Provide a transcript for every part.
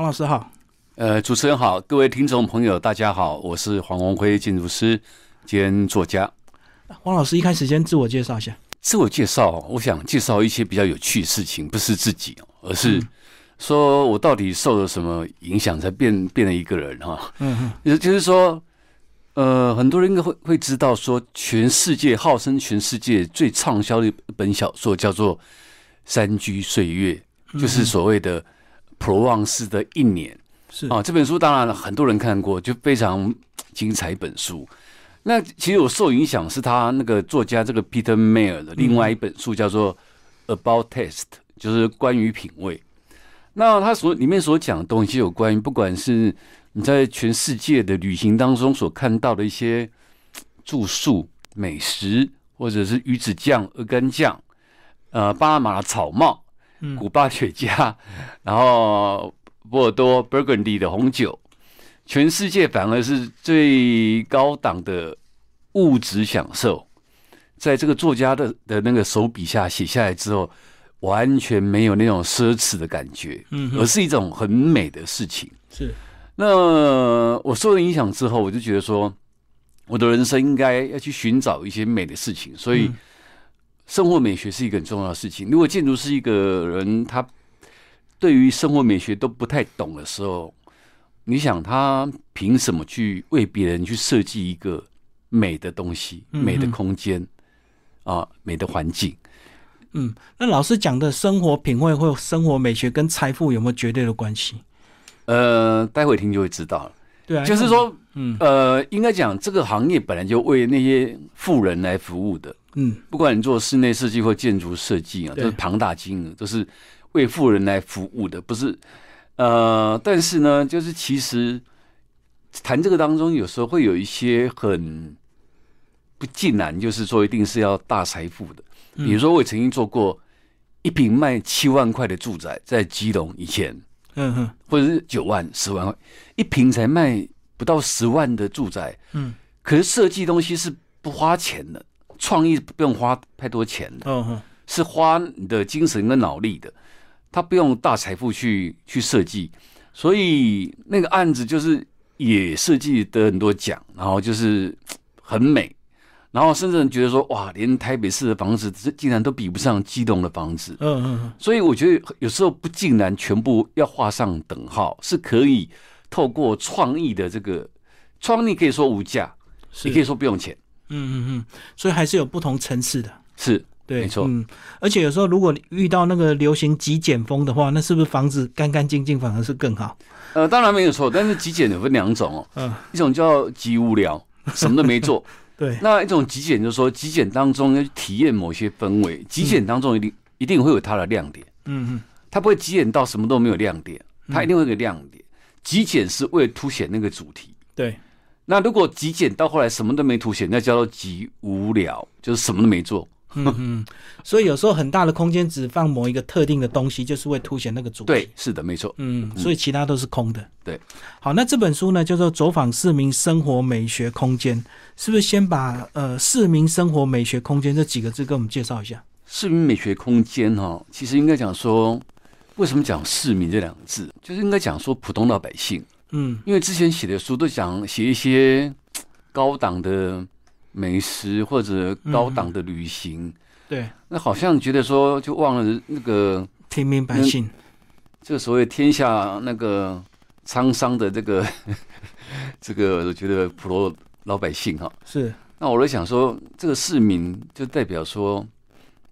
黄老师好。呃，主持人好，各位听众朋友，大家好，我是黄文辉建筑师兼作家。黄老师一开始先自我介绍一下。自我介绍，我想介绍一些比较有趣的事情，不是自己，而是说我到底受了什么影响，才变变了一个人哈。嗯嗯。也就是说，呃，很多人应该会会知道，说全世界号称全世界最畅销的一本小说叫做《山居岁月》，就是所谓的普罗旺斯的一年。是啊，这本书当然很多人看过，就非常精彩一本书。那其实我受影响是他那个作家这个 Peter Mayer 的另外一本书叫做 About Taste，就是关于品味。那他所里面所讲的东西有关于，不管是你在全世界的旅行当中所看到的一些住宿、美食，或者是鱼子酱、鹅肝酱，呃，巴拿马的草帽，古巴雪茄，然后。波尔多 （Burgundy） 的红酒，全世界反而是最高档的物质享受，在这个作家的的那个手笔下写下来之后，完全没有那种奢侈的感觉，嗯，而是一种很美的事情。是，那我受了影响之后，我就觉得说，我的人生应该要去寻找一些美的事情，所以生活美学是一个很重要的事情。如果建筑师一个人，他对于生活美学都不太懂的时候，你想他凭什么去为别人去设计一个美的东西、美的空间啊、美的环境？嗯，那老师讲的生活品味或生活美学跟财富有没有绝对的关系？呃，待会听就会知道了。对啊，就是说，嗯，呃，应该讲这个行业本来就为那些富人来服务的。嗯，不管你做室内设计或建筑设计啊，都是庞大金额，都是。为富人来服务的不是，呃，但是呢，就是其实谈这个当中，有时候会有一些很不尽然，就是说一定是要大财富的。比如说，我曾经做过一平卖七万块的住宅，在基隆以前，嗯哼，或者是九万、十万块一平才卖不到十万的住宅，嗯，可是设计东西是不花钱的，创意不用花太多钱的，嗯哼，是花你的精神跟脑力的。他不用大财富去去设计，所以那个案子就是也设计得很多奖，然后就是很美，然后甚至觉得说哇，连台北市的房子竟然都比不上基隆的房子。嗯嗯。所以我觉得有时候不竟然全部要画上等号，是可以透过创意的这个创意可以说无价，也可以说不用钱。嗯嗯嗯。所以还是有不同层次的。是。对，没错，嗯，而且有时候如果遇到那个流行极简风的话，那是不是房子干干净净反而是更好？呃，当然没有错，但是极简有分两种哦，嗯，一种叫极无聊，什么都没做，对，那一种极简就是说极简当中要体验某些氛围，极简当中一定一定会有它的亮点，嗯嗯，它不会极简到什么都没有亮点，它一定会有个亮点。极简是为了凸显那个主题，对。那如果极简到后来什么都没凸显，那叫做极无聊，就是什么都没做。嗯嗯，所以有时候很大的空间只放某一个特定的东西，就是会凸显那个主题。对，是的，没错。嗯，所以其他都是空的。对，好，那这本书呢叫做《走访市民生活美学空间》，是不是先把呃市民生活美学空间这几个字给我们介绍一下？市民美学空间哈，其实应该讲说，为什么讲市民这两个字，就是应该讲说普通老百姓。嗯，因为之前写的书都想写一些 高档的。美食或者高档的旅行，对，那好像觉得说就忘了那个平民百姓，这个所谓天下那个沧桑的这个 这个，我觉得普罗老百姓哈。是。那我在想说，这个市民就代表说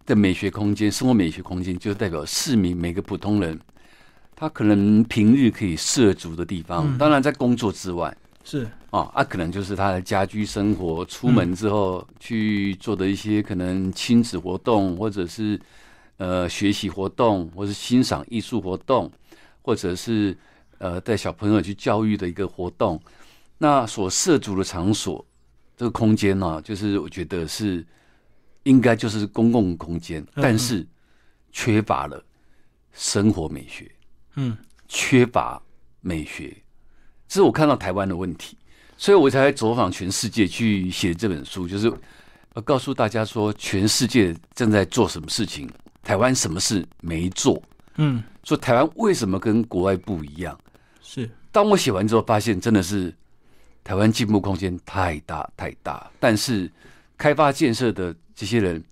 的美学空间，生活美学空间，就代表市民每个普通人，他可能平日可以涉足的地方，当然在工作之外。是啊，啊，可能就是他的家居生活，出门之后去做的一些可能亲子活动，或者是呃学习活动，或是欣赏艺术活动，或者是呃带小朋友去教育的一个活动。那所涉足的场所，这个空间呢，就是我觉得是应该就是公共空间，但是缺乏了生活美学，嗯，缺乏美学。这是我看到台湾的问题，所以我才走访全世界去写这本书，就是要告诉大家说，全世界正在做什么事情，台湾什么事没做，嗯，说台湾为什么跟国外不一样？是，当我写完之后，发现真的是台湾进步空间太大太大，但是开发建设的这些人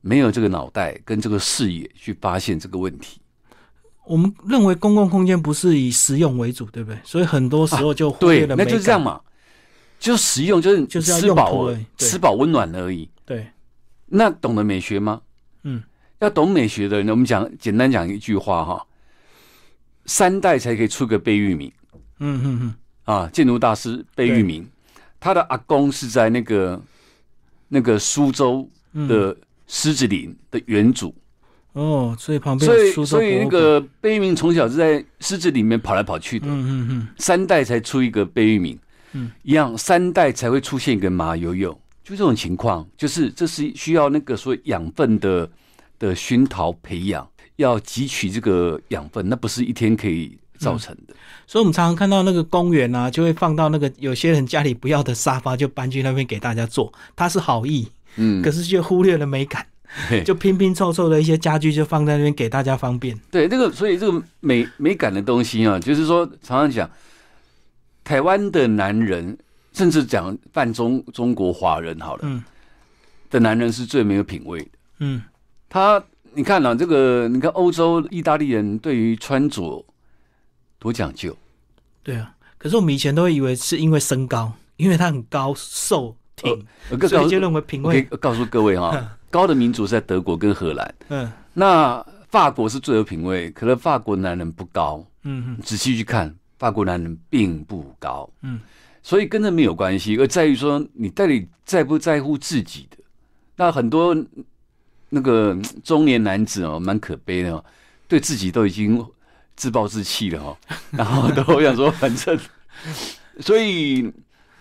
没有这个脑袋跟这个视野去发现这个问题。我们认为公共空间不是以实用为主，对不对？所以很多时候就忽略了那就是这样嘛，就实用就是就是吃饱吃饱温暖而已。对，那懂得美学吗？嗯，要懂美学的人，我们讲简单讲一句话哈。三代才可以出个贝聿铭，嗯嗯嗯，啊，建筑大师贝聿铭，他的阿公是在那个那个苏州的狮子林的原主，哦，所以旁边所以所以那个贝聿铭从小是在狮子里面跑来跑去的，嗯嗯嗯，三代才出一个贝聿铭，嗯，一样三代才会出现一个马友友，就这种情况，就是这是需要那个说养分的的熏陶培养。要汲取这个养分，那不是一天可以造成的。所以，我们常常看到那个公园啊，就会放到那个有些人家里不要的沙发，就搬去那边给大家坐。他是好意，嗯，可是却忽略了美感，就拼拼凑凑的一些家具就放在那边给大家方便。对，这个所以这个美美感的东西啊，就是说常常讲，台湾的男人，甚至讲半中中国华人好了，嗯，的男人是最没有品味的。嗯，他。你看啊，这个你看欧洲意大利人对于穿着多讲究，对啊。可是我们以前都会以为是因为身高，因为他很高瘦挺，所以就认为品味。告诉各位哈，高的民族在德国跟荷兰，嗯，那法国是最有品味，可能法国男人不高，嗯嗯，仔细去看，法国男人并不高，嗯，所以跟这没有关系，而在于说你到底在不在乎自己的，那很多。那个中年男子哦，蛮可悲的哦，对自己都已经自暴自弃了哦，然后都想说反正，所以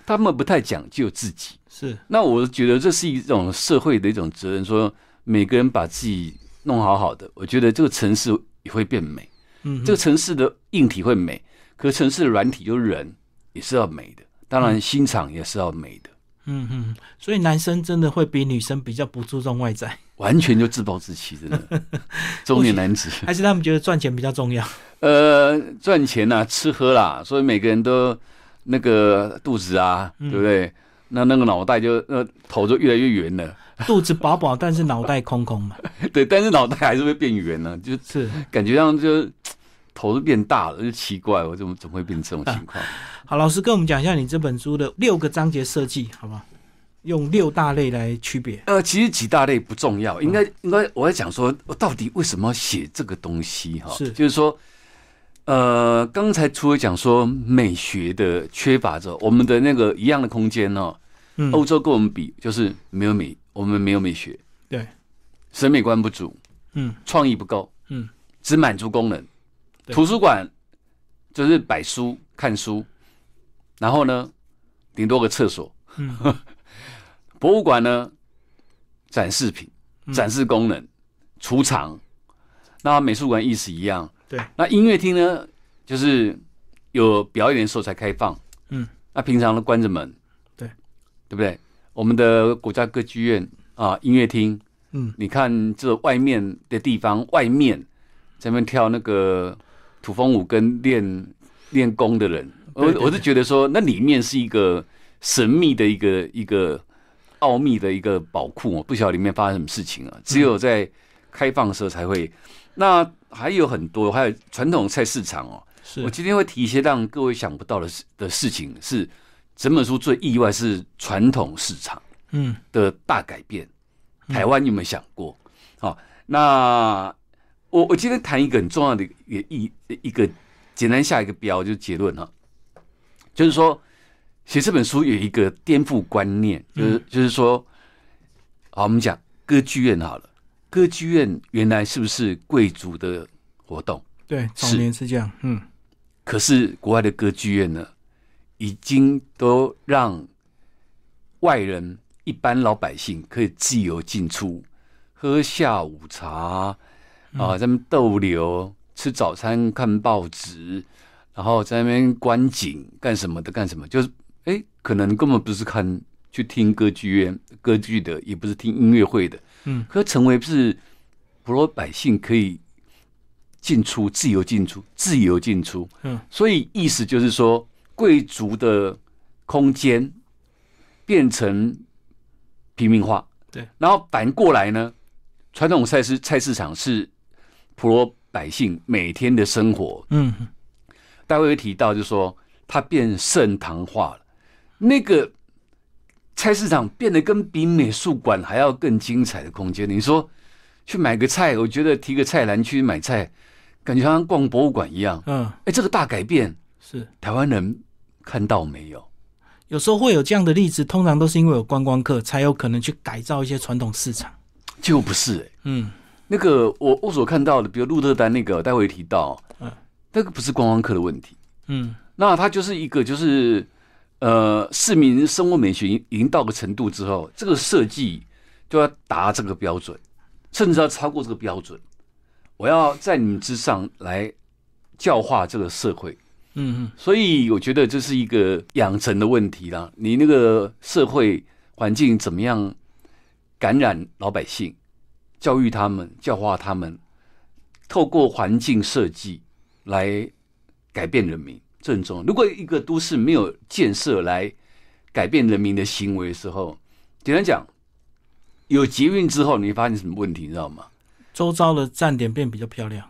他们不太讲究自己。是，那我觉得这是一种社会的一种责任，说每个人把自己弄好好的，我觉得这个城市也会变美。嗯，这个城市的硬体会美，可城市的软体就是人也是要美的，当然心肠也是要美的。嗯嗯，所以男生真的会比女生比较不注重外在。完全就自暴自弃，真的 中年男子，还是他们觉得赚钱比较重要？呃，赚钱呐，吃喝啦，所以每个人都那个肚子啊，对不对？那那个脑袋就那头就越来越圆了，肚子饱饱，但是脑袋空空嘛。对，但是脑袋还是会变圆呢，就是感觉上就头都变大了，就奇怪，我怎么怎么会变成这种情况？好，老师跟我们讲一下你这本书的六个章节设计，好不好？用六大类来区别，呃，其实几大类不重要，应该应该我在讲说，我到底为什么要写这个东西哈？是，就是说，呃，刚才除了讲说美学的缺乏之后，我们的那个一样的空间呢，欧洲跟我们比就是没有美，我们没有美学，对，审美观不足，嗯，创意不够，嗯，只满足功能，图书馆就是摆书看书，然后呢，顶多个厕所，嗯。博物馆呢，展示品、展示功能、储藏，那美术馆意思一样。对，那音乐厅呢，就是有表演的时候才开放。嗯，那平常都关着门。对，对不对？我们的国家歌剧院啊，音乐厅，嗯，你看这外面的地方，外面在那边跳那个土风舞跟练练功的人，我我是觉得说，那里面是一个神秘的一个一个。奥秘的一个宝库哦，不晓得里面发生什么事情啊？只有在开放的时候才会。那还有很多，还有传统菜市场哦。是我今天会提一些让各位想不到的事的事情，是整本书最意外是传统市场嗯的大改变。台湾有没有想过？好，那我我今天谈一个很重要的一一一个简单下一个标就是结论哈，就是说。写这本书有一个颠覆观念，就是就是说，好，我们讲歌剧院好了，歌剧院原来是不是贵族的活动？对，早年是这样，嗯。可是国外的歌剧院呢，已经都让外人、一般老百姓可以自由进出，喝下午茶啊，在那边逗留、吃早餐、看报纸，然后在那边观景干什么的？干什么？就是。哎，可能根本不是看去听歌剧院歌剧的，也不是听音乐会的，嗯，可成为是普罗百姓可以进出，自由进出，自由进出。嗯，所以意思就是说，贵族的空间变成平民化。对，然后反过来呢，传统菜市菜市场是普罗百姓每天的生活。嗯，待会会提到，就是说它变盛唐化了，那个菜市场变得跟比美术馆还要更精彩的空间。你说去买个菜，我觉得提个菜篮去买菜。感觉像逛博物馆一样，嗯，哎，这个大改变是。台湾人看到没有？有时候会有这样的例子，通常都是因为有观光客才有可能去改造一些传统市场，就不是哎，嗯，那个我我所看到的，比如鹿特丹那个，待会提到，嗯，那个不是观光客的问题，嗯，那它就是一个就是呃市民生活美学已经到个程度之后，这个设计就要达这个标准，甚至要超过这个标准。我要在你们之上来教化这个社会，嗯嗯，所以我觉得这是一个养成的问题啦。你那个社会环境怎么样感染老百姓，教育他们、教化他们，透过环境设计来改变人民，这很重。如果一个都市没有建设来改变人民的行为的时候，简单讲，有捷运之后，你发现什么问题，你知道吗？周遭的站点变比较漂亮。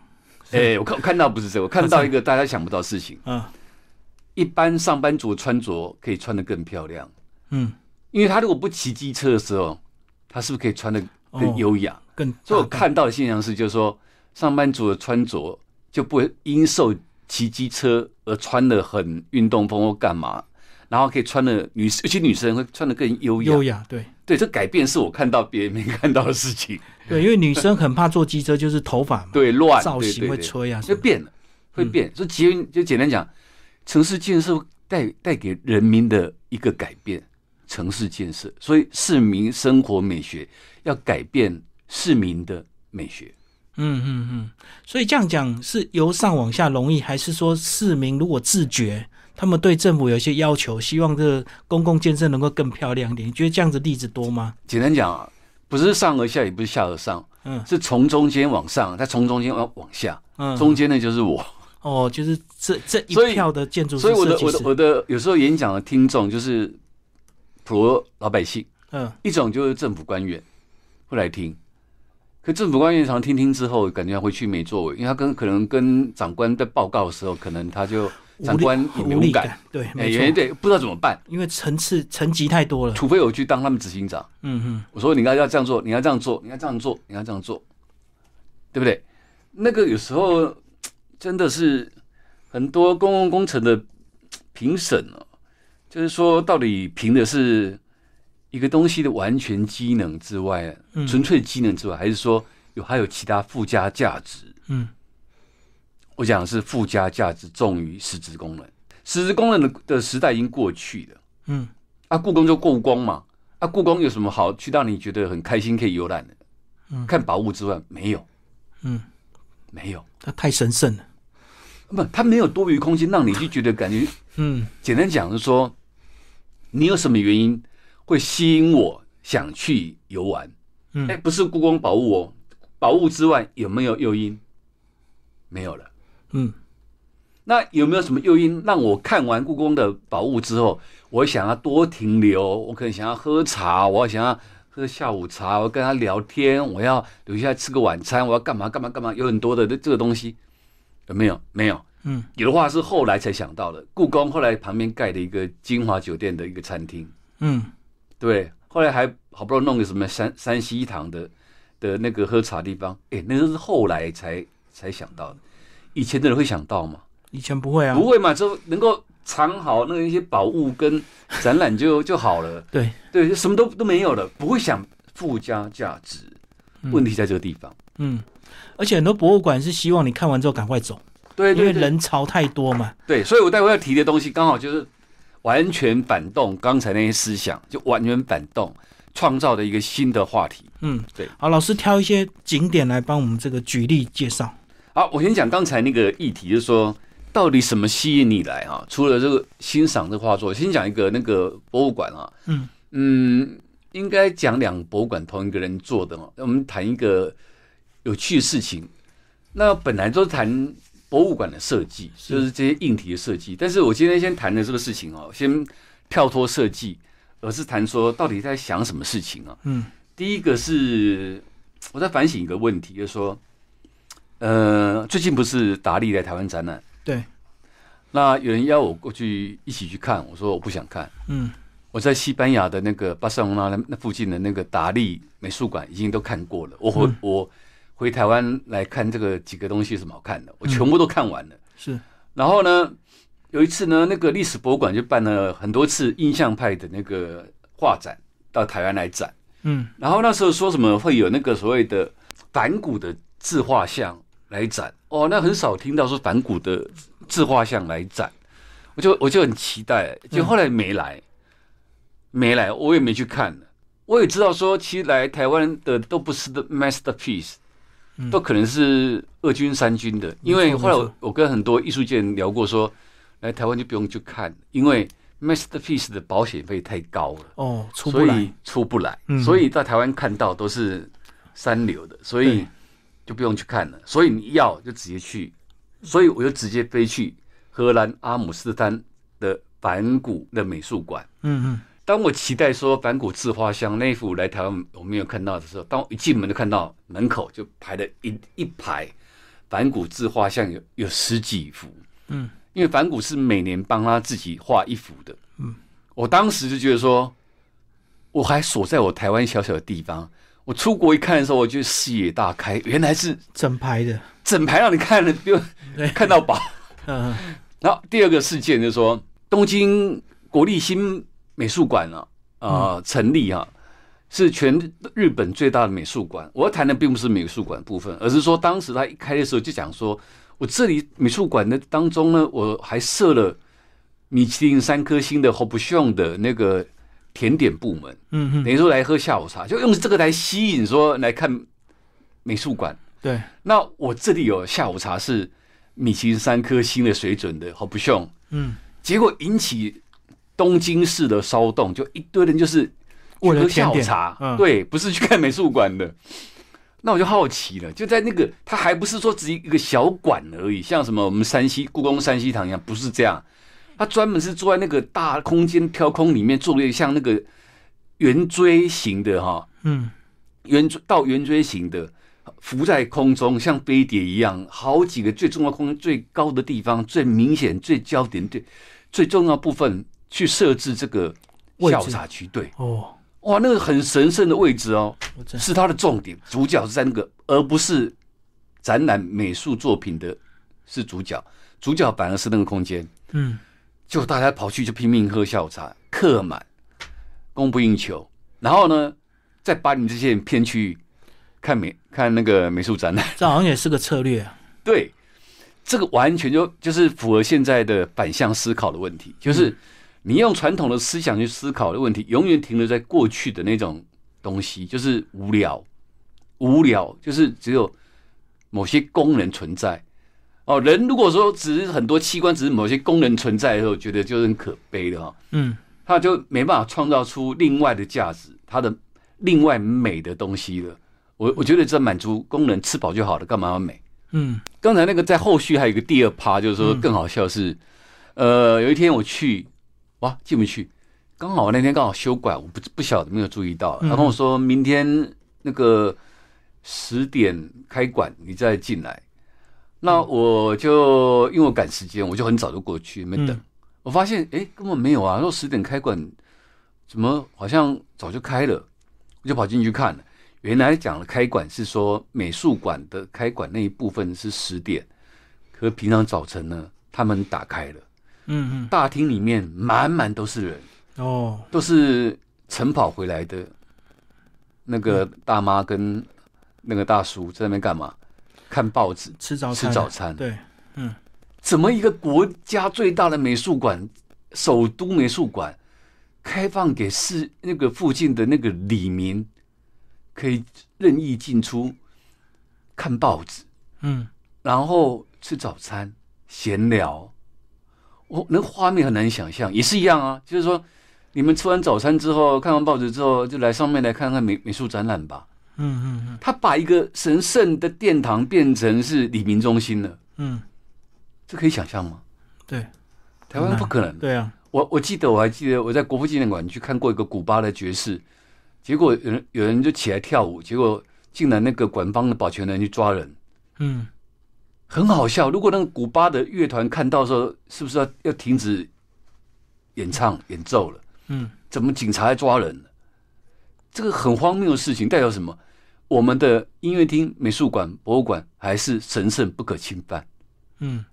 哎，我看我看到不是这个，我看到一个大家想不到事情。嗯，一般上班族穿着可以穿的更漂亮。嗯，因为他如果不骑机车的时候，他是不是可以穿的更优雅？更所以我看到的现象是，就是说上班族的穿着就不会因受骑机车而穿的很运动风或干嘛，然后可以穿的女尤其女生会穿的更优雅。优雅，对。对，这改变是我看到别人没看到的事情。对，因为女生很怕坐机车，就是头发对乱造型会吹啊，就变了，会变。所以捷运就简单讲，城市建设带带给人民的一个改变，城市建设，所以市民生活美学要改变市民的美学。嗯嗯嗯，所以这样讲是由上往下容易，还是说市民如果自觉？他们对政府有一些要求，希望这个公共建设能够更漂亮一点。你觉得这样子例子多吗？简单讲啊，不是上而下，也不是下而上，嗯，是从中间往上，再从中间往往下，嗯，中间的就是我。哦，就是这这一票的建筑师。所以我的我的我的有时候演讲的听众就是普罗老百姓，嗯，一种就是政府官员会来听，可政府官员常听听之后，感觉回去没作为，因为他跟可能跟长官在报告的时候，可能他就。长官无力感，对，没错，对，不知道怎么办，因为层次层级太多了。除非我去当他们执行长，嗯哼，我说你要要这样做，你要这样做，你要这样做，你要这样做，对不对？那个有时候真的是很多公共工程的评审哦，就是说到底评的是一个东西的完全机能之外，纯粹机能之外，还是说有还有其他附加价值？嗯。我讲的是附加价值重于实质功能，实质功能的的时代已经过去了。嗯，啊，故宫就故宫嘛，啊，故宫有什么好去让你觉得很开心可以游览的？嗯，看宝物之外没有，嗯，没有，它太神圣了。不，它没有多余空间让你去觉得感觉。嗯，简单讲是说，你有什么原因会吸引我想去游玩？嗯，哎，不是故宫宝物哦，宝物之外有没有诱因？没有了。嗯，那有没有什么诱因让我看完故宫的宝物之后，我想要多停留？我可能想要喝茶，我想要喝下午茶，我跟他聊天，我要留下来吃个晚餐，我要干嘛干嘛干嘛？有很多的这个东西有没有？没有。嗯，有的话是后来才想到的。故宫后来旁边盖的一个金华酒店的一个餐厅。嗯，对。后来还好不容易弄个什么山山西堂的的那个喝茶地方，哎，那都是后来才才想到的。以前的人会想到吗？以前不会啊，不会嘛，就能够藏好那一些宝物跟展览就就好了。对对，什么都都没有了，不会想附加价值。问题在这个地方。嗯，而且很多博物馆是希望你看完之后赶快走。对，因为人潮太多嘛。对，所以我待会要提的东西刚好就是完全反动刚才那些思想，就完全反动，创造的一个新的话题。嗯，对。好，老师挑一些景点来帮我们这个举例介绍。好，我先讲刚才那个议题，就是说到底什么吸引你来啊？除了这个欣赏这画作，先讲一个那个博物馆啊。嗯嗯，应该讲两博物馆同一个人做的嘛。我们谈一个有趣的事情。那本来都是谈博物馆的设计，就是这些硬体的设计。但是我今天先谈的这个事情哦，先跳脱设计，而是谈说到底在想什么事情啊？嗯，第一个是我在反省一个问题，就是说，呃，最近不是达利来台湾展览？对。那有人邀我过去一起去看，我说我不想看。嗯。我在西班牙的那个巴塞隆纳那那附近的那个达利美术馆已经都看过了。我回我回台湾来看这个几个东西有什么好看的？我全部都看完了。是。然后呢，有一次呢，那个历史博物馆就办了很多次印象派的那个画展到台湾来展。嗯。然后那时候说什么会有那个所谓的反古的自画像来展？哦，那很少听到说反古的自画像来展，我就我就很期待，就后来没来。没来，我也没去看我也知道说，其实来台湾的都不是的 masterpiece，都可能是二军三军的。因为后来我跟很多艺术界人聊过，说来台湾就不用去看，因为 masterpiece 的保险费太高了。哦，出不来，出不来。所以在台湾看到都是三流的，所以就不用去看了。所以你要就直接去，所以我就直接飞去荷兰阿姆斯特丹的梵谷的美术馆。嗯嗯。当我期待说反古自画像那一幅来台湾我没有看到的时候，当我一进门就看到门口就排了一一排反古自画像，有有十几幅。嗯，因为反古是每年帮他自己画一幅的。嗯，我当时就觉得说，我还锁在我台湾小小的地方，我出国一看的时候，我觉得视野大开，原来是整排的，整排让你看了就 看到宝。嗯，然后第二个事件就是说，东京国立新。美术馆啊，啊，成立啊，是全日本最大的美术馆。我要谈的并不是美术馆部分，而是说当时他一开的时候就讲说，我这里美术馆的当中呢，我还设了米其林三颗星的 h o p s o n 的那个甜点部门。嗯哼，等于说来喝下午茶，就用这个来吸引说来看美术馆。对，那我这里有下午茶是米其林三颗星的水准的 h o p s o n 嗯，结果引起。东京市的骚动，就一堆人就是为了下午茶，对，不是去看美术馆的。那我就好奇了，就在那个，他还不是说只一个小馆而已，像什么我们山西故宫山西堂一样，不是这样。他专门是坐在那个大空间挑空里面，做了一个像那个圆锥形的哈，嗯，圆到圆锥形的，浮在空中像飞碟一样，好几个最重要空间最高的地方，最明显最焦点最最重要部分。去设置这个下午茶区，对。哦，哇，那个很神圣的位置哦，是它的重点，主角是在那个，而不是展览美术作品的，是主角，主角反而是那个空间，嗯，就大家跑去就拼命喝下午茶，客满，供不应求，然后呢，再把你这些人骗去看美看那个美术展览，这好像也是个策略。啊，对，这个完全就就是符合现在的反向思考的问题，就是。你用传统的思想去思考的问题，永远停留在过去的那种东西，就是无聊，无聊，就是只有某些功能存在。哦，人如果说只是很多器官，只是某些功能存在的时候，觉得就是很可悲的哈。嗯，他就没办法创造出另外的价值，他的另外美的东西了。我我觉得这满足功能，吃饱就好了，干嘛要美？嗯，刚才那个在后续还有一个第二趴，就是说更好笑是，呃，有一天我去。哇，进不去！刚好那天刚好休馆，我不不晓得没有注意到。他跟我说明天那个十点开馆，你再进来。那我就因为我赶时间，我就很早就过去没等。我发现哎，根本没有啊！说十点开馆，怎么好像早就开了？我就跑进去看了。原来讲的开馆是说美术馆的开馆那一部分是十点，可平常早晨呢，他们打开了。嗯嗯，大厅里面满满都是人。哦，都是晨跑回来的那个大妈跟那个大叔在那边干嘛？看报纸、吃早餐、吃早餐。对，嗯，怎么一个国家最大的美术馆，首都美术馆，开放给市那个附近的那个里民可以任意进出看报纸，嗯，然后吃早餐、闲聊。我那画面很难想象，也是一样啊。就是说，你们吃完早餐之后，看完报纸之后，就来上面来看看美美术展览吧。嗯嗯嗯，他把一个神圣的殿堂变成是李明中心了。嗯，这可以想象吗？对，台湾不可能。对啊，我我记得我还记得我在国父纪念馆去看过一个古巴的爵士，结果有人有人就起来跳舞，结果竟然那个馆方的保全人去抓人。嗯，很好笑。如果那个古巴的乐团看到说，是不是要要停止演唱演奏了？嗯，怎么警察来抓人？这个很荒谬的事情代表什么？我们的音乐厅、美术馆、博物馆还是神圣不可侵犯。嗯，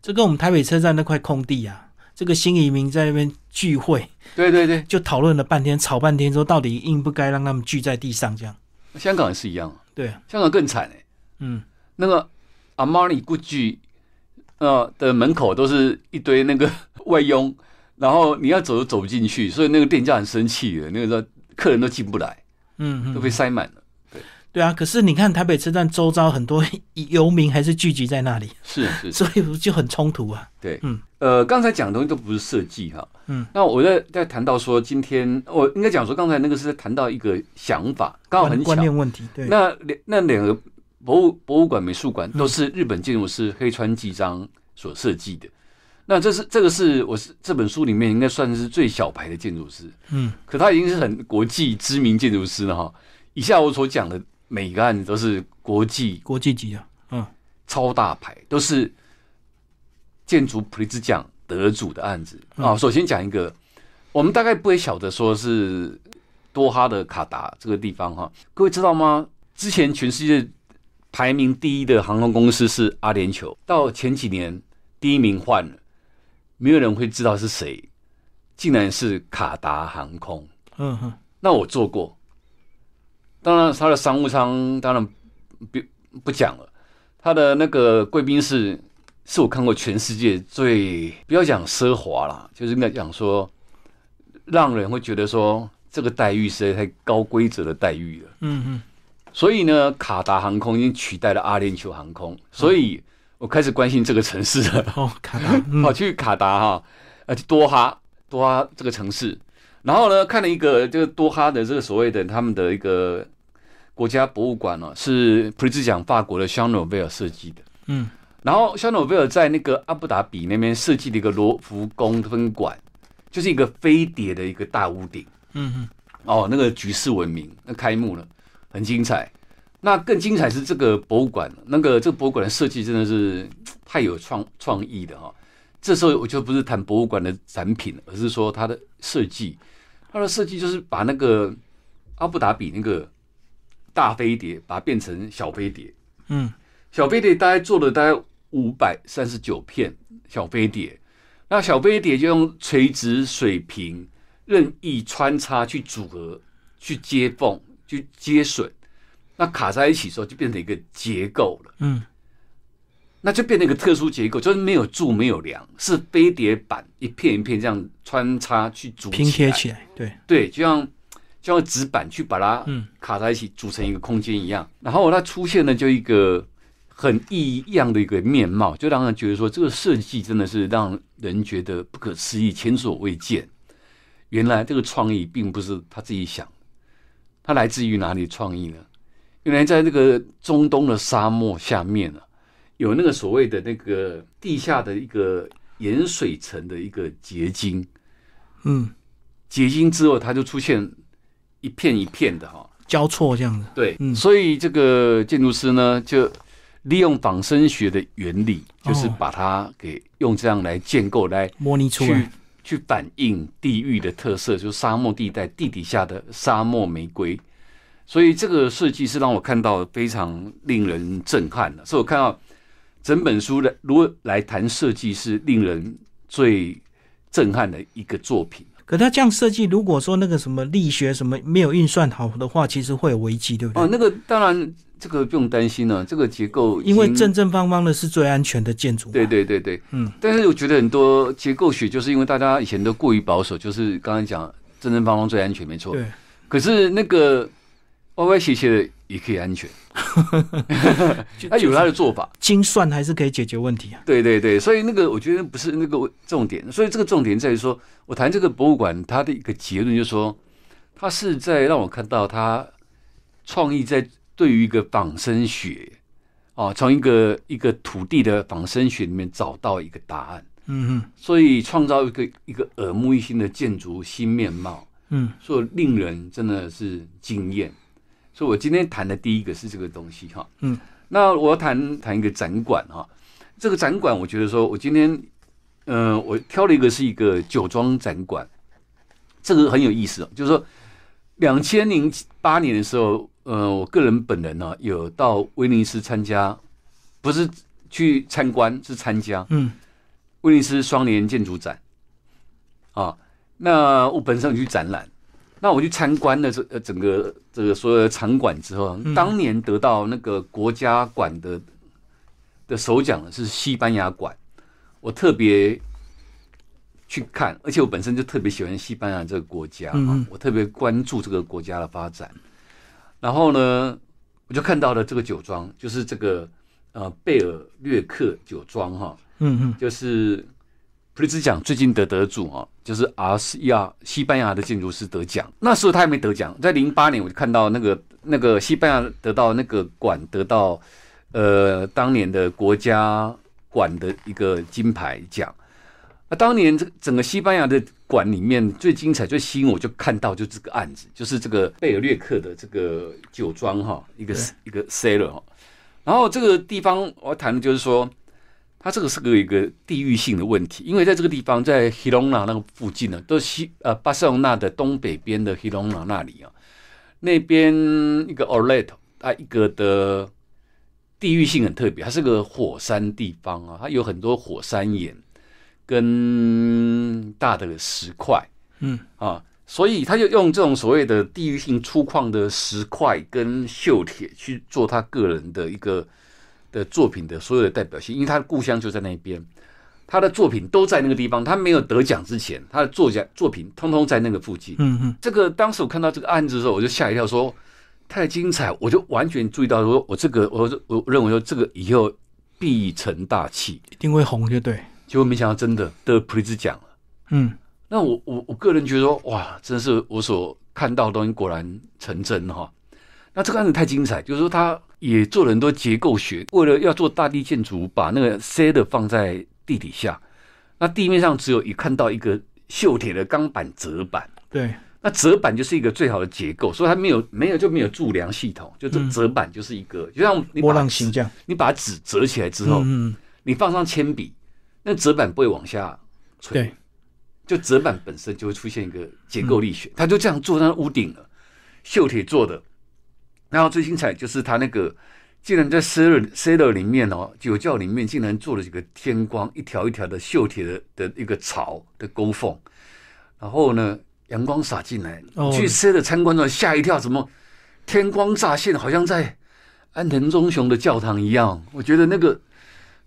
这跟我们台北车站那块空地啊，这个新移民在那边聚会，对对对，就讨论了半天，吵半天，说到底应不该让他们聚在地上这样。香港也是一样，对，香港更惨哎。嗯，那个阿玛尼故居呃的门口都是一堆那个 外佣，然后你要走都走不进去，所以那个店家很生气的，那个时候客人都进不来，嗯，都被塞满了。对啊，可是你看台北车站周遭很多 游民还是聚集在那里，是是，所以就很冲突啊。对，嗯，呃，刚才讲的东西都不是设计哈，嗯，那我在在谈到说，今天我应该讲说，刚才那个是在谈到一个想法，刚好很观念问题。对，那两那两个博物博物馆、美术馆都是日本建筑师黑川纪章所设计的，那这是这个是我是这本书里面应该算是最小牌的建筑师，嗯，可他已经是很国际知名建筑师了哈。以下我所讲的。每个案子都是国际国际级的，嗯，超大牌，都是建筑普利兹奖得主的案子啊。首先讲一个，我们大概不会晓得说是多哈的卡达这个地方哈，各位知道吗？之前全世界排名第一的航空公司是阿联酋，到前几年第一名换了，没有人会知道是谁，竟然是卡达航空。嗯哼，那我做过。当然，他的商务舱当然不不讲了。他的那个贵宾室是我看过全世界最不要讲奢华啦，就是应该讲说，让人会觉得说这个待遇是太高规则的待遇了。嗯嗯。所以呢，卡达航空已经取代了阿联酋航空，所以我开始关心这个城市了。哦，卡达，跑去卡达哈，呃，多哈，多哈这个城市。然后呢，看了一个这个多哈的这个所谓的他们的一个国家博物馆呢，是普利兹奖法国的香诺贝尔设计的。嗯，然后香诺贝尔在那个阿布达比那边设计的一个罗浮宫分馆，就是一个飞碟的一个大屋顶。嗯嗯，哦，那个举世闻名，那开幕了，很精彩。那更精彩是这个博物馆，那个这个博物馆的设计真的是 太有创创意的哈。这时候我就不是谈博物馆的展品，而是说它的设计。它的设计就是把那个阿布达比那个大飞碟，把它变成小飞碟。嗯，小飞碟大概做了大概五百三十九片小飞碟，那小飞碟就用垂直水平任意穿插去组合、去接缝、去接榫，那卡在一起时候就变成一个结构了。嗯。那就变成一个特殊结构，就是没有柱、没有梁，是飞碟板一片一片这样穿插去组拼贴起来，对对，就像就像纸板去把它卡在一起组成一个空间一样。然后它出现了就一个很异样的一个面貌，就让人觉得说这个设计真的是让人觉得不可思议、前所未见。原来这个创意并不是他自己想，他来自于哪里创意呢？原来在那个中东的沙漠下面呢。有那个所谓的那个地下的一个盐水层的一个结晶，嗯，结晶之后它就出现一片一片的哈。交错这样子，对，所以这个建筑师呢就利用仿生学的原理，就是把它给用这样来建构来模拟出来，去反映地域的特色，就是沙漠地带地底下的沙漠玫瑰，所以这个设计是让我看到非常令人震撼的，所以我看到。整本书的如果来谈设计，是令人最震撼的一个作品。可他这样设计，如果说那个什么力学什么没有运算好的话，其实会有危机，对不对？哦，那个当然，这个不用担心了。这个结构因为正正方方的是最安全的建筑。对对对对，嗯。但是我觉得很多结构学就是因为大家以前都过于保守，就是刚才讲正正方方最安全，没错。对。可是那个歪歪斜斜的也可以安全。他有他的做法，精算还是可以解决问题啊。对对对，所以那个我觉得不是那个重点，所以这个重点在于说，我谈这个博物馆，它的一个结论就是说，它是在让我看到它创意在对于一个仿生学，啊，从一个一个土地的仿生学里面找到一个答案。嗯哼，所以创造一个一个耳目一新的建筑新面貌。嗯，所以令人真的是惊艳。所以我今天谈的第一个是这个东西哈。嗯，那我要谈谈一个展馆哈。这个展馆，我觉得说我今天，嗯，我挑了一个是一个酒庄展馆。这个很有意思哦，就是说，两千零八年的时候，呃，我个人本人呢有到威尼斯参加，不是去参观，是参加。嗯。威尼斯双年建筑展，啊，那我本身有去展览，那我去参观了这呃整个这个所有的场馆之后，当年得到那个国家馆的的首奖的是西班牙馆，我特别去看，而且我本身就特别喜欢西班牙这个国家啊，我特别关注这个国家的发展，然后呢，我就看到了这个酒庄，就是这个呃贝尔略克酒庄哈。嗯嗯，就是普利兹奖最近的得主啊，就是 R C 亚西班牙的建筑师得奖。那时候他还没得奖，在零八年我就看到那个那个西班牙得到那个馆得到呃当年的国家馆的一个金牌奖。那当年这整个西班牙的馆里面最精彩、最吸引我就看到就这个案子，就是这个贝尔略克的这个酒庄哈，一个一个 cellar 哈。然后这个地方我要谈的就是说。它这个是个一个地域性的问题，因为在这个地方，在 Hilona 那个附近呢，都西呃巴塞隆纳的东北边的 Hilona 那里啊，那边一个 Orlet 它一个的地域性很特别，它是个火山地方啊，它有很多火山岩跟大的石块，嗯啊，所以他就用这种所谓的地域性粗犷的石块跟锈铁去做他个人的一个。的作品的所有的代表性，因为他的故乡就在那边，他的作品都在那个地方。他没有得奖之前，他的作家作品通通在那个附近。嗯嗯，这个当时我看到这个案子的时候，我就吓一跳，说太精彩，我就完全注意到，说我这个，我我认为说这个以后必成大器，一定会红，就对。结果没想到真的得普利兹奖了。嗯，那我我我个人觉得说，哇，真是我所看到的东西果然成真哈。那这个案子太精彩，就是说他也做了很多结构学，为了要做大地建筑，把那个 C 的放在地底下，那地面上只有一看到一个锈铁的钢板折板，对，那折板就是一个最好的结构，所以它没有没有就没有柱梁系统，就这折板就是一个，就像波浪形这样，你把纸折起来之后，嗯，你放上铅笔，那折板不会往下垂，对，就折板本身就会出现一个结构力学，它就这样做那屋顶了，锈铁做的。然后最精彩就是他那个，竟然在 cellar cellar 里面哦，酒窖里面竟然做了几个天光，一条一条的锈铁的的一个槽的沟缝，然后呢，阳光洒进来，去 cellar 参观的吓一跳，怎么天光乍现，好像在安藤忠雄的教堂一样？我觉得那个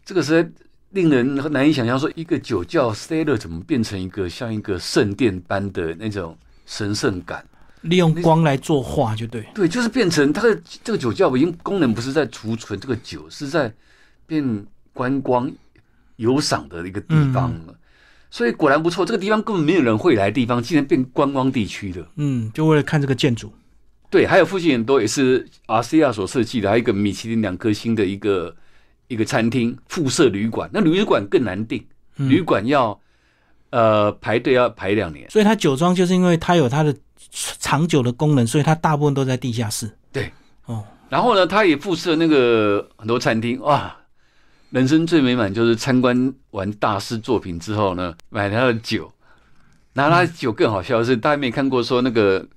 这个实在令人难以想象，说一个酒窖 cellar 怎么变成一个像一个圣殿般的那种神圣感。利用光来作画就对，对，就是变成它的这个酒窖，已经功能不是在储存这个酒，是在变观光游赏的一个地方了。所以果然不错，这个地方根本没有人会来的地方，竟然变观光地区的。嗯，就为了看这个建筑。对，还有附近很多也是 R C R 所设计的，还有一个米其林两颗星的一个一个餐厅附设旅馆。那旅馆更难订，旅馆要呃排队要排两年。所以它酒庄就是因为它有它的。长久的功能，所以它大部分都在地下室。对，哦，然后呢，它也附设那个很多餐厅。哇，人生最美满就是参观完大师作品之后呢，买他的酒。拿他的酒更好笑的是，大家没看过说那个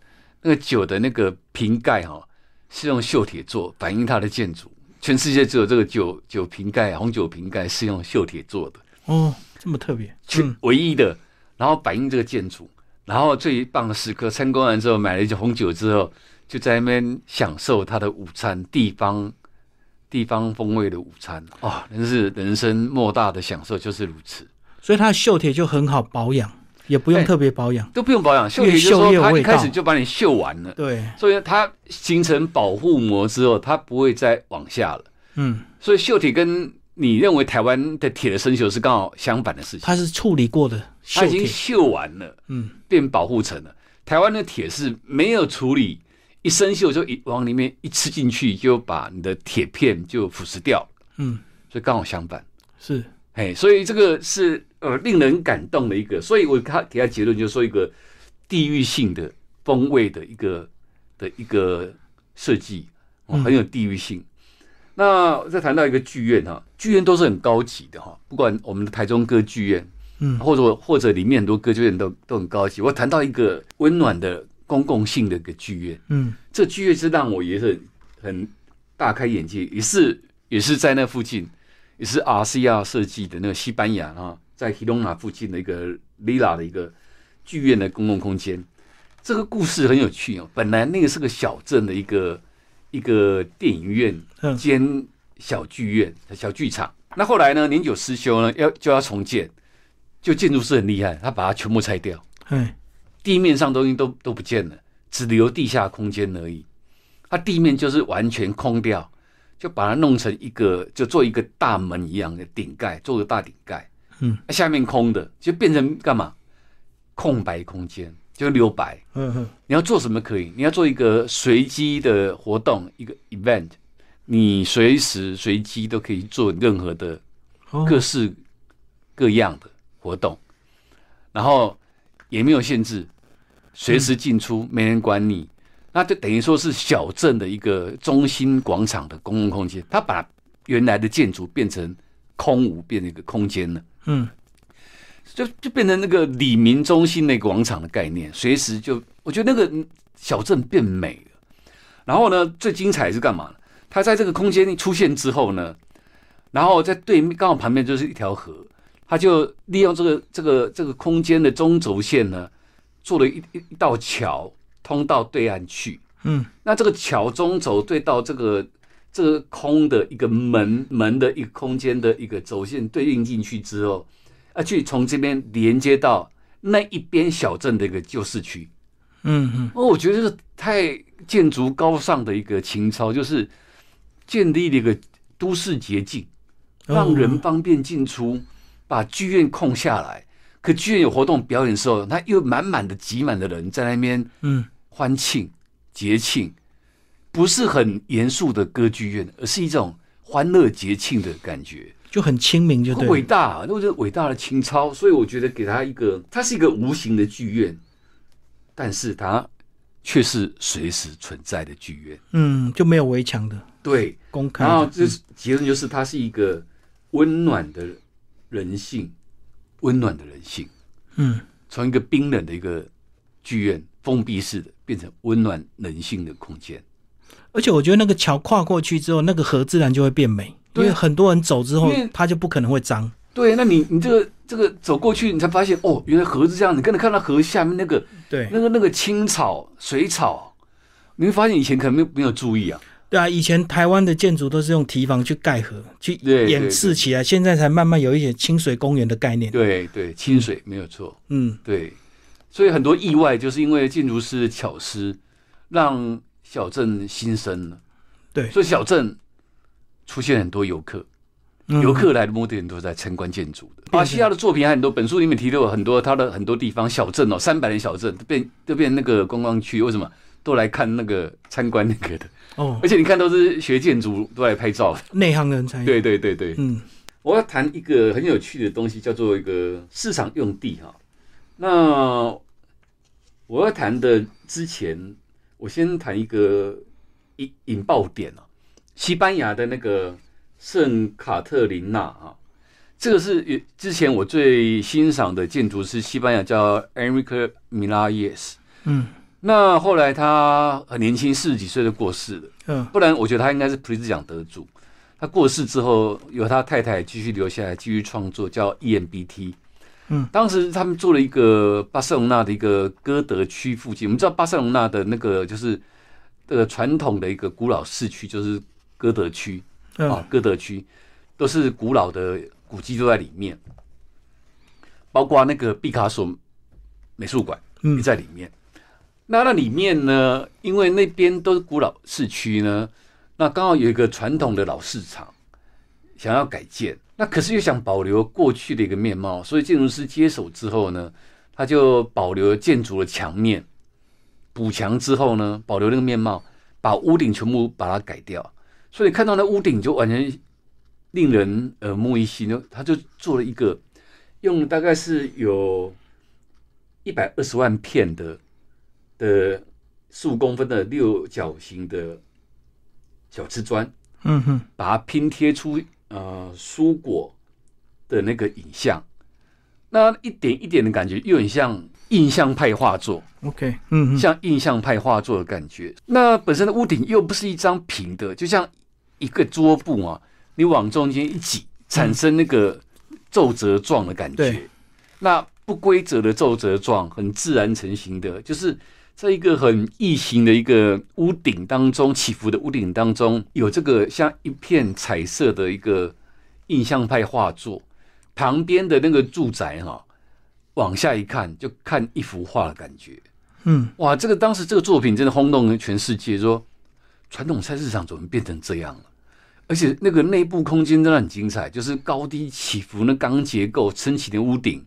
那个酒的那个瓶盖哈，是用锈铁做，反映它的建筑。全世界只有这个酒酒瓶盖，红酒瓶盖是用锈铁做的。哦，这么特别，全唯一的，然后反映这个建筑。然后最棒的时刻，参观完之后买了一些红酒之后，就在那边享受他的午餐，地方地方风味的午餐啊，真是人生莫大的享受，就是如此。所以它的锈铁就很好保养，也不用特别保养，都不用保养。锈铁就说它一开始就把你锈完了，对，所以它形成保护膜之后，它不会再往下了。嗯，所以锈铁跟你认为台湾的铁的生锈是刚好相反的事情，它是处理过的，它已经锈完了，嗯，变保护层了。台湾的铁是没有处理，一生锈就一往里面一吃进去，就把你的铁片就腐蚀掉。嗯，所以刚好相反，是，哎，所以这个是呃令人感动的一个，所以我他给他结论就是说一个地域性的风味的一个的一个设计，很有地域性。那再谈到一个剧院哈，剧院都是很高级的哈，不管我们的台中歌剧院，嗯，或者或者里面很多歌剧院都都很高级。我谈到一个温暖的公共性的一个剧院，嗯，这剧院是让我也是很大开眼界，也是也是在那附近，也是 RCR 设计的那个西班牙啊，在 Hilona 附近的一个 Lila 的一个剧院的公共空间。这个故事很有趣哦，本来那个是个小镇的一个。一个电影院兼小剧院、小剧场。那后来呢？年久失修呢，要就要重建。就建筑师很厉害，他把它全部拆掉。嗯，地面上东西都都不见了，只留地下空间而已。它地面就是完全空掉，就把它弄成一个，就做一个大门一样的顶盖，做个大顶盖。嗯，下面空的就变成干嘛？空白空间。就留白，嗯哼，你要做什么可以？你要做一个随机的活动，一个 event，你随时随机都可以做任何的各式各样的活动，然后也没有限制，随时进出，没人管你，那就等于说是小镇的一个中心广场的公共空间，它把原来的建筑变成空无，变成一个空间了，嗯。就就变成那个李明中心那个广场的概念，随时就我觉得那个小镇变美了。然后呢，最精彩是干嘛呢？它在这个空间出现之后呢，然后在对面刚好旁边就是一条河，他就利用这个这个这个空间的中轴线呢，做了一一一道桥通到对岸去。嗯，那这个桥中轴对到这个这个空的一个门门的一个空间的一个轴线对应进去之后。啊，去从这边连接到那一边小镇的一个旧市区，嗯嗯，哦，我觉得是太建筑高尚的一个情操，就是建立了一个都市捷径，让人方便进出，把剧院空下来。可剧院有活动表演的时候，他又满满的挤满的人在那边，嗯，欢庆节庆，不是很严肃的歌剧院，而是一种欢乐节庆的感觉。就很亲民，就对。伟大，那我觉得伟大的情操，所以我觉得给他一个，它是一个无形的剧院，但是它却是随时存在的剧院。嗯，就没有围墙的，对，公开。然后就是结论，就是它是一个温暖的人性，温暖的人性。嗯，从一个冰冷的一个剧院，封闭式的，变成温暖人性的空间。而且我觉得那个桥跨过去之后，那个河自然就会变美。因为很多人走之后，它就不可能会脏。对，那你你这个这个走过去，你才发现哦，原来河是这样。你可能看到河下面那个，对，那个那个青草、水草，你会发现以前可能没有没有注意啊。对啊，以前台湾的建筑都是用堤防去盖河，去掩饰起来，现在才慢慢有一些清水公园的概念。对对，清水没有错。嗯，对。所以很多意外就是因为建筑师的巧思，让小镇新生了。对，所以小镇。出现很多游客，游客来的目的都在参观建筑的。巴西亚的作品还很多，本书里面提到很多他的很多地方小镇哦，三百人小镇都变都变那个观光区，为什么都来看那个参观那个的？哦，而且你看都是学建筑都来拍照，内行人才。对对对对，嗯，我要谈一个很有趣的东西，叫做一个市场用地哈。那我要谈的之前，我先谈一个引引爆点啊。西班牙的那个圣卡特琳娜啊，这个是之前我最欣赏的建筑师，西班牙叫 Enrique Miralles。嗯，那后来他很年轻，四十几岁就过世了。嗯，不然我觉得他应该是普利兹奖得主。他过世之后，由他太太继续留下来继续创作，叫 EMBT。嗯，当时他们做了一个巴塞隆纳的一个歌德区附近，我们知道巴塞隆纳的那个就是这个传统的一个古老市区，就是。歌德区啊，歌德区都是古老的古迹都在里面，包括那个毕卡索美术馆也在里面。那那里面呢，因为那边都是古老市区呢，那刚好有一个传统的老市场想要改建，那可是又想保留过去的一个面貌，所以建筑师接手之后呢，他就保留建筑的墙面，补墙之后呢，保留那个面貌，把屋顶全部把它改掉，所以看到那屋顶就完全令人耳目一新。他就做了一个用大概是有一百二十万片的的十五公分的六角形的小瓷砖，嗯哼，把它拼贴出呃蔬果的那个影像，那一点一点的感觉又很像。印象派画作，OK，嗯，像印象派画作的感觉。那本身的屋顶又不是一张平的，就像一个桌布啊，你往中间一挤，产生那个皱褶状的感觉。那不规则的皱褶状，很自然成型的，就是在一个很异形的一个屋顶当中起伏的屋顶当中，有这个像一片彩色的一个印象派画作。旁边的那个住宅哈。往下一看，就看一幅画的感觉。嗯，哇，这个当时这个作品真的轰动了全世界，说传统菜市场怎么变成这样了？而且那个内部空间真的很精彩，就是高低起伏那钢结构撑起的屋顶，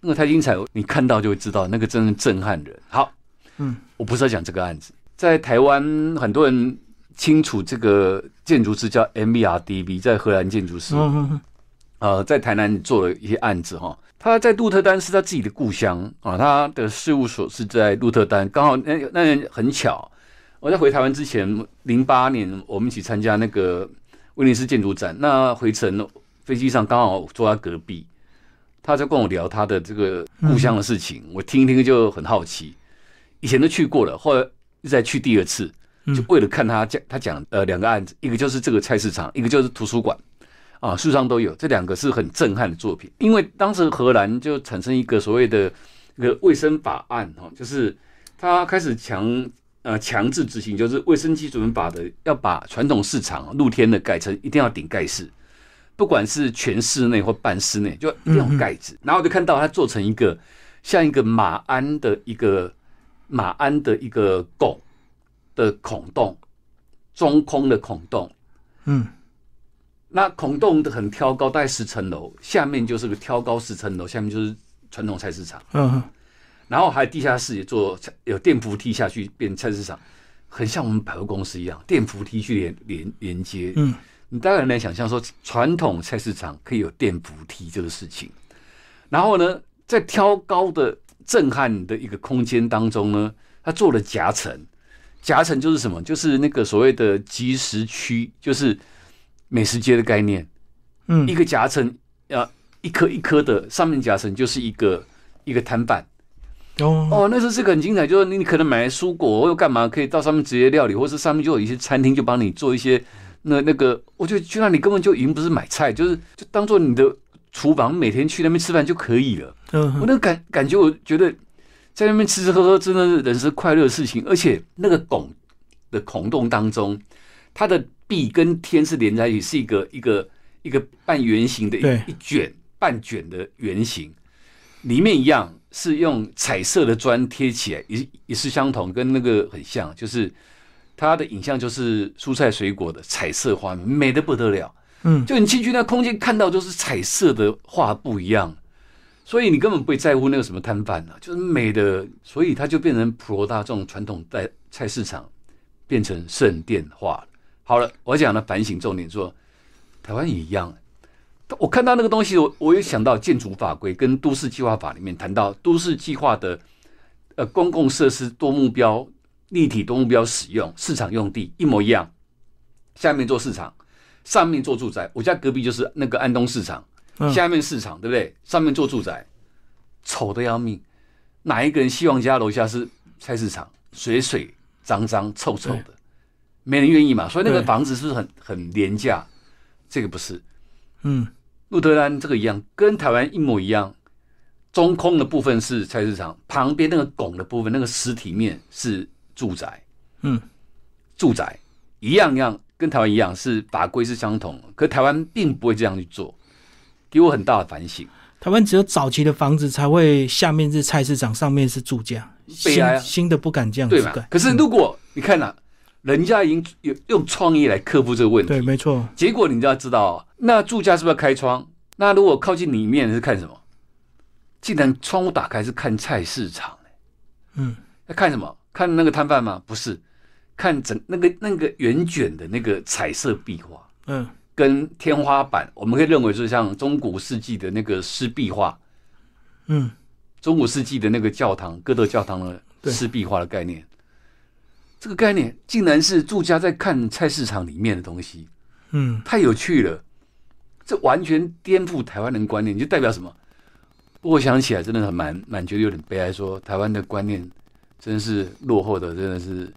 那个太精彩，你看到就会知道，那个真的震撼人。好，嗯，我不是要讲这个案子，在台湾很多人清楚这个建筑师叫 M B R D B，在荷兰建筑师，呃，在台南做了一些案子哈。他在鹿特丹是他自己的故乡啊，他的事务所是在鹿特丹，刚好那那年很巧，我在回台湾之前，零八年我们一起参加那个威尼斯建筑展，那回程飞机上刚好坐他隔壁，他在跟我聊他的这个故乡的事情，我听一听就很好奇，以前都去过了，后来又再去第二次，就为了看他讲他讲呃两个案子，一个就是这个菜市场，一个就是图书馆。啊，书上都有，这两个是很震撼的作品。因为当时荷兰就产生一个所谓的一个卫生法案，哈，就是他开始强呃强制执行，就是卫生基准法的，要把传统市场露天的改成一定要顶盖式，不管是全室内或半室内，就一定要盖子。然后我就看到它做成一个像一个马鞍的一个马鞍的一个拱的孔洞，中空的孔洞，嗯。那孔洞的很挑高，大概十层楼，下面就是个挑高十层楼，下面就是传统菜市场。嗯，然后还有地下室也做有电扶梯下去变菜市场，很像我们百货公司一样，电扶梯去连连连接。嗯，你大概能想象说，传统菜市场可以有电扶梯这个事情。然后呢，在挑高的震撼的一个空间当中呢，它做了夹层，夹层就是什么？就是那个所谓的即时区，就是。美食街的概念，嗯，一个夹层，呃，一颗一颗的，上面夹层就是一个一个摊贩，哦哦，那是这个很精彩，就是你可能买蔬果又干嘛，可以到上面直接料理，或是上面就有一些餐厅就帮你做一些那那个，我觉得就让你根本就已经不是买菜，就是就当做你的厨房，每天去那边吃饭就可以了。嗯，我那个感感觉，我觉得在那边吃吃喝喝真的是人生快乐的事情，而且那个拱的孔洞当中，它的。壁跟天是连在一起，是一个一个一个半圆形的一一卷半卷的圆形，里面一样是用彩色的砖贴起来，也也是相同，跟那个很像，就是它的影像就是蔬菜水果的彩色画面，美的不得了。嗯，就你进去那空间看到就是彩色的画不一样，所以你根本不会在乎那个什么摊贩啊，就是美的，所以它就变成普罗大众传统在菜市场变成圣殿化了。好了，我讲的反省重点说，台湾也一样。我看到那个东西，我我也想到建筑法规跟都市计划法里面谈到都市计划的呃公共设施多目标、立体多目标使用市场用地一模一样。下面做市场，上面做住宅。我家隔壁就是那个安东市场，下面市场对不对？上面做住宅，丑的要命。哪一个人希望家楼下是菜市场？水水脏脏臭臭的。没人愿意嘛，所以那个房子是不是很很廉价？这个不是，嗯，鹿特丹这个一样，跟台湾一模一样。中空的部分是菜市场，旁边那个拱的部分，那个实体面是住宅，嗯，住宅一样一样，跟台湾一样，是法规是相同，可台湾并不会这样去做，给我很大的反省。台湾只有早期的房子才会下面是菜市场，上面是住家，新新的不敢这样子盖。可是如果你看呐。人家已经有用创意来克服这个问题，对，没错。结果你就要知道，那住家是不是要开窗？那如果靠近里面是看什么？竟然窗户打开是看菜市场，嗯，要看什么？看那个摊贩吗？不是，看整那个那个圆卷的那个彩色壁画，嗯，跟天花板，我们可以认为是像中古世纪的那个湿壁画，嗯，中古世纪的那个教堂，哥德教堂的湿壁画的概念。这个概念竟然是住家在看菜市场里面的东西，嗯，太有趣了，这完全颠覆台湾人观念，就代表什么？不过想起来真的很蛮蛮觉得有点悲哀，说台湾的观念真是落后的，真的是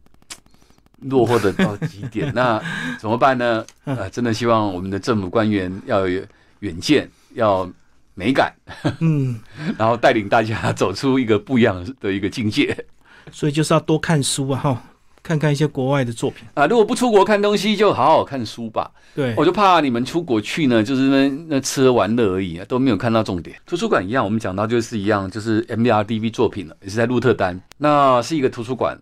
落后的到极点。那怎么办呢？啊，真的希望我们的政府官员要有远见，要美感，嗯，然后带领大家走出一个不一样的一个境界。所以就是要多看书啊，哈。看看一些国外的作品啊！如果不出国看东西，就好好看书吧。对，我就怕你们出国去呢，就是那那吃喝玩乐而已啊，都没有看到重点。图书馆一样，我们讲到就是一样，就是 M V R D V 作品了，也是在鹿特丹，那是一个图书馆。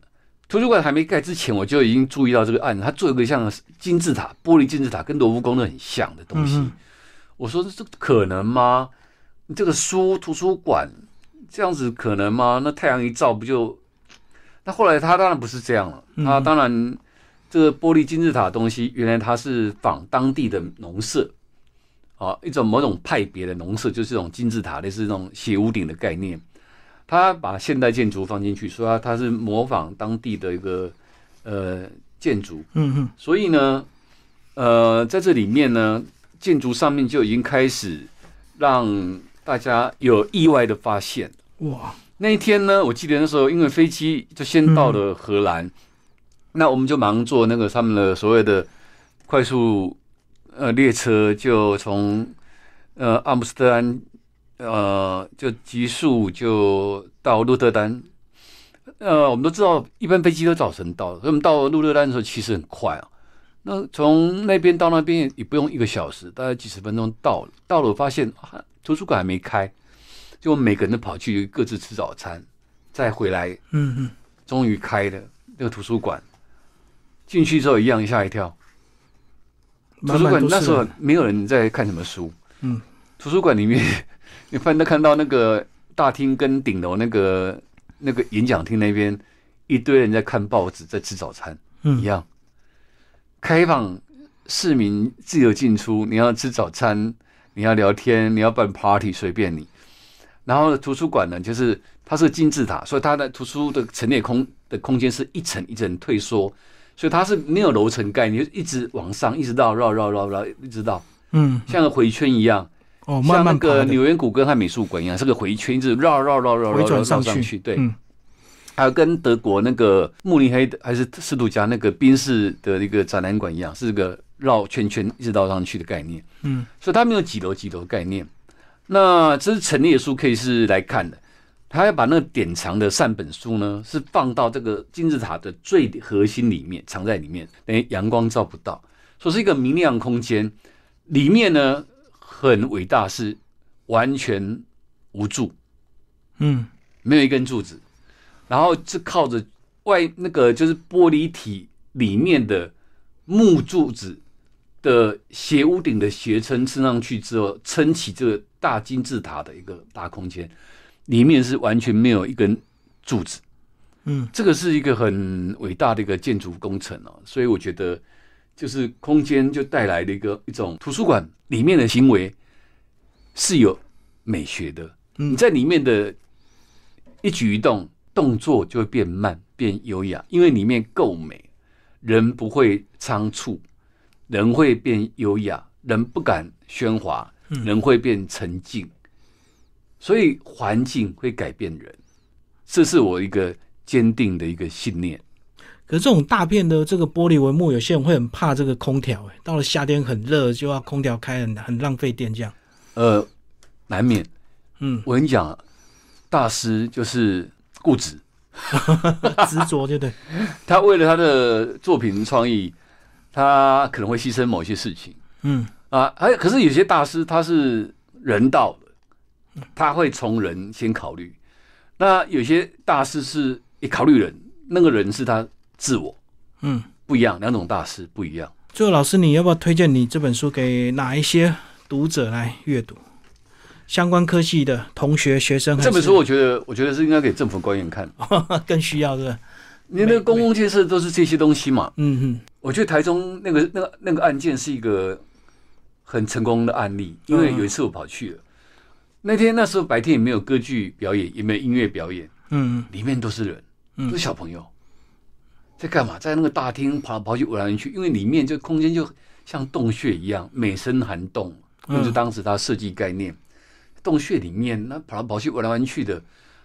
图书馆还没盖之前，我就已经注意到这个案子，它做一个像金字塔、玻璃金字塔，跟罗浮宫的很像的东西。我说这可能吗？这个书图书馆这样子可能吗？那太阳一照不就？那后来他当然不是这样了，他当然这个玻璃金字塔东西，原来它是仿当地的农舍，啊，一种某种派别的农舍，就是这种金字塔类似那种斜屋顶的概念。他把现代建筑放进去，说他是模仿当地的一个呃建筑，所以呢，呃，在这里面呢，建筑上面就已经开始让大家有意外的发现，哇。那一天呢，我记得那时候因为飞机就先到了荷兰，那我们就忙坐那个他们的所谓的快速呃列车，就从呃阿姆斯特丹呃就急速就到鹿特丹。呃，我们都知道一般飞机都早晨到，所以我们到鹿特丹的时候其实很快啊。那从那边到那边也不用一个小时，大概几十分钟到了。到了，我发现图书馆还没开。就每个人都跑去各自吃早餐，再回来，嗯嗯，终于开了那个图书馆。进去之后一样吓一跳。图书馆那时候没有人在看什么书，嗯，图书馆里面 你翻到看到那个大厅跟顶楼那个那个演讲厅那边一堆人在看报纸，在吃早餐，嗯一样开放市民自由进出。你要吃早餐，你要聊天，你要办 party，随便你。然后图书馆呢，就是它是金字塔，所以它的图书的陈列空的空间是一层一层退缩，所以它是没有楼层概念，就一直往上，一直到绕绕绕绕，一直到嗯，像个回圈一样，哦，像那个纽约古根和美术馆一样，是个回圈，一直绕绕绕绕绕绕上去，对。还有跟德国那个慕尼黑的还是斯图加那个宾士的一个展览馆一样，是个绕圈圈一直绕上去的概念，嗯，所以它没有几楼几楼概念。那这是陈列书，可以是来看的。他要把那个典藏的善本书呢，是放到这个金字塔的最核心里面，藏在里面，等于阳光照不到，说是一个明亮空间。里面呢很伟大，是完全无柱，嗯，没有一根柱子，然后是靠着外那个就是玻璃体里面的木柱子的斜屋顶的斜撑撑上去之后，撑起这个。大金字塔的一个大空间，里面是完全没有一根柱子，嗯，这个是一个很伟大的一个建筑工程哦，所以我觉得就是空间就带来的一个一种图书馆里面的行为是有美学的，你在里面的一举一动动作就会变慢变优雅，因为里面够美，人不会仓促，人会变优雅，人不敢喧哗。人会变沉静，所以环境会改变人，这是我一个坚定的一个信念。可是这种大片的这个玻璃帷幕，有些人会很怕这个空调，哎，到了夏天很热，就要空调开很很浪费电，这样。呃，难免。嗯，我跟你讲，大师就是固执，执着，对不对？他为了他的作品创意，他可能会牺牲某些事情。嗯。啊，还可是有些大师他是人道的，他会从人先考虑。那有些大师是一考虑人，那个人是他自我，嗯，不一样，两种大师不一样。最后，老师你要不要推荐你这本书给哪一些读者来阅读？相关科技的同学、学生？这本书我觉得，我觉得是应该给政府官员看，更需要的。你那个公共建设都是这些东西嘛。嗯哼，我觉得台中那个那个那个案件是一个很成功的案例，因为有一次我跑去了，那天那时候白天也没有歌剧表演，也没有音乐表演，嗯，里面都是人，都是小朋友，在干嘛？在那个大厅跑来跑去，玩来玩去，因为里面就空间就像洞穴一样，美深涵洞，就是当时他设计概念。洞穴里面，那跑来跑去，玩来玩去的，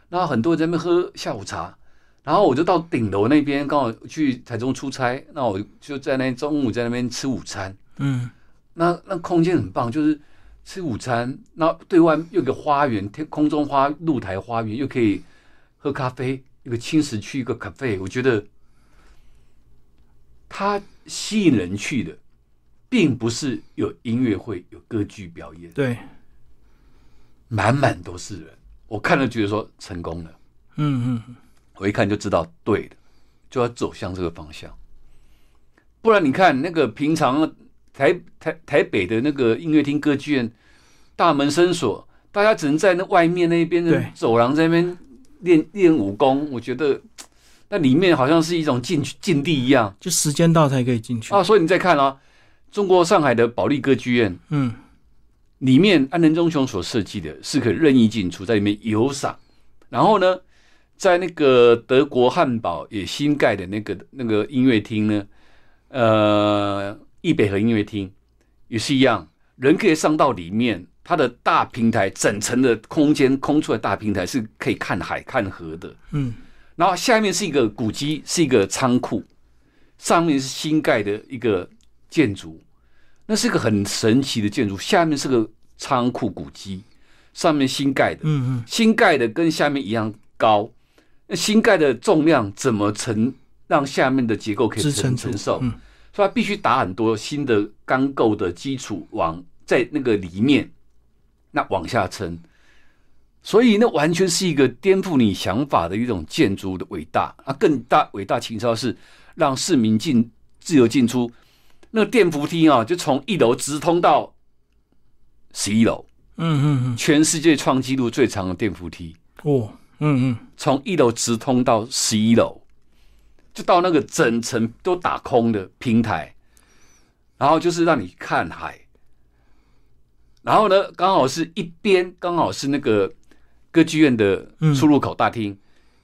然后很多人在那边喝下午茶，然后我就到顶楼那边，刚好去台中出差，那我就在那中午在那边吃午餐，嗯，那那空间很棒，就是吃午餐，那对外有个花园，天空中花露台花园，又可以喝咖啡，一个青石区一个咖啡，我觉得它吸引人去的，并不是有音乐会、有歌剧表演，对。满满都是人，我看了觉得说成功了，嗯嗯，我一看就知道对的，就要走向这个方向，不然你看那个平常台台台北的那个音乐厅歌剧院大门深锁，大家只能在那外面那边的走廊在那边练练武功，我觉得那里面好像是一种禁禁地一样，就时间到才可以进去啊。所以你再看啊，中国上海的保利歌剧院，嗯。里面安藤忠雄所设计的是可以任意进出，在里面游赏。然后呢，在那个德国汉堡也新盖的那个那个音乐厅呢，呃，易北河音乐厅也是一样，人可以上到里面，它的大平台，整层的空间空出来大平台是可以看海看河的。嗯，然后下面是一个古迹，是一个仓库，上面是新盖的一个建筑。那是个很神奇的建筑，下面是个仓库古迹，上面新盖的，嗯嗯，新盖的跟下面一样高，那新盖的重量怎么承让下面的结构可以承承受？嗯，所以它必须打很多新的钢构的基础往在那个里面，那往下撑，所以那完全是一个颠覆你想法的一种建筑的伟大啊！更大伟大情操是让市民进自由进出。那个电扶梯啊，就从一楼直通到十一楼。嗯嗯嗯，全世界创纪录最长的电扶梯。哦，嗯嗯，从一楼直通到十一楼，就到那个整层都打空的平台，然后就是让你看海。然后呢，刚好是一边刚好是那个歌剧院的出入口大厅，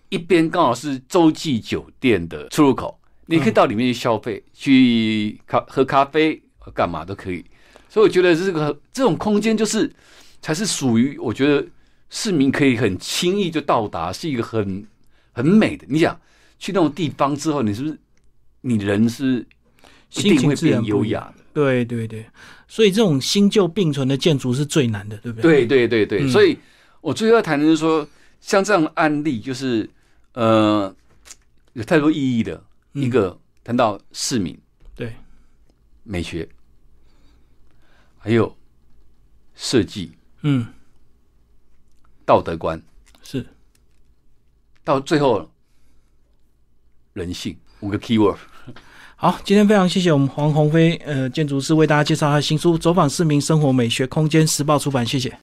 一边刚好是洲际酒店的出入口。你可以到里面去消费，去咖喝咖啡，干嘛都可以。所以我觉得这个这种空间就是才是属于我觉得市民可以很轻易就到达，是一个很很美的。你想去那种地方之后，你是不是你人是一定会变优雅的？对对对，所以这种新旧并存的建筑是最难的，对不对？对对对对，所以我最后要谈的是说，像这样的案例，就是呃，有太多意义的。一个谈到市民，对。美学，还有设计，嗯，道德观。是。到最后人性五个 key word。好，今天非常谢谢我们黄鸿飞呃建筑师为大家介绍他的新书《走访市民生活美学空间》，时报出版，谢谢。